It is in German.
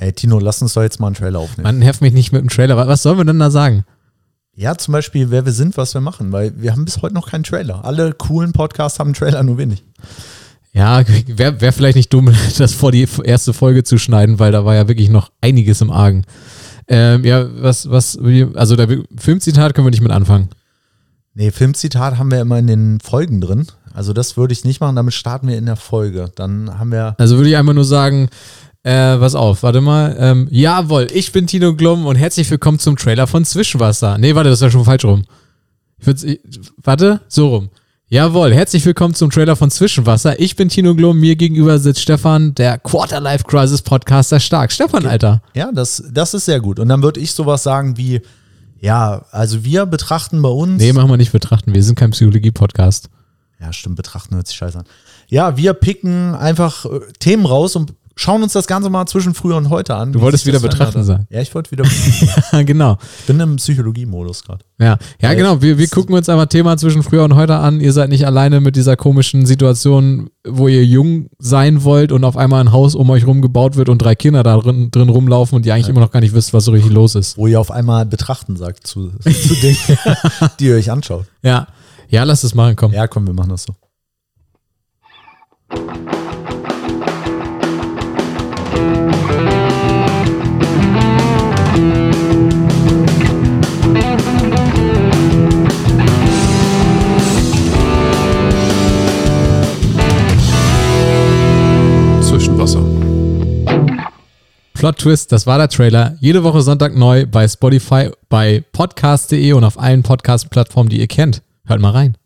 Ey, Tino, lass uns doch jetzt mal einen Trailer aufnehmen. Man nervt mich nicht mit dem Trailer. Was sollen wir denn da sagen? Ja, zum Beispiel, wer wir sind, was wir machen, weil wir haben bis heute noch keinen Trailer. Alle coolen Podcasts haben einen Trailer, nur wenig. Ja, wäre wär vielleicht nicht dumm, das vor die erste Folge zu schneiden, weil da war ja wirklich noch einiges im Argen. Ähm, ja, was, was, also der Filmzitat können wir nicht mit anfangen. Nee, Filmzitat haben wir immer in den Folgen drin. Also das würde ich nicht machen, damit starten wir in der Folge. Dann haben wir. Also würde ich einfach nur sagen, äh, pass auf, warte mal. Ähm, jawohl, ich bin Tino Glum und herzlich willkommen zum Trailer von Zwischenwasser. Nee, warte, das war schon falsch rum. Ich warte, so rum. Jawohl, herzlich willkommen zum Trailer von Zwischenwasser. Ich bin Tino Glum, mir gegenüber sitzt Stefan, der Quarterlife Crisis Podcaster stark. Stefan, Alter. Ja, das, das ist sehr gut. Und dann würde ich sowas sagen wie, ja, also wir betrachten bei uns. Nee, machen wir nicht betrachten, wir sind kein Psychologie-Podcast. Ja, stimmt, betrachten hört sich scheiße an. Ja, wir picken einfach äh, Themen raus und schauen uns das Ganze mal zwischen früher und heute an. Du wolltest wieder betrachten sagen. Ja, ich wollte wieder Ja, genau. Ich bin im Psychologie-Modus gerade. Ja, ja genau. Wir, wir gucken uns einfach Thema zwischen früher und heute an. Ihr seid nicht alleine mit dieser komischen Situation, wo ihr jung sein wollt und auf einmal ein Haus um euch rum gebaut wird und drei Kinder da drin, drin rumlaufen und ihr eigentlich ja. immer noch gar nicht wisst, was so richtig los ist. Wo ihr auf einmal betrachten sagt zu, zu Dingen, die ihr euch anschaut. Ja. Ja, lass es machen, komm. Ja, komm, wir machen das so. Plot Twist, das war der Trailer. Jede Woche Sonntag neu bei Spotify, bei podcast.de und auf allen Podcast-Plattformen, die ihr kennt. Hört mal rein.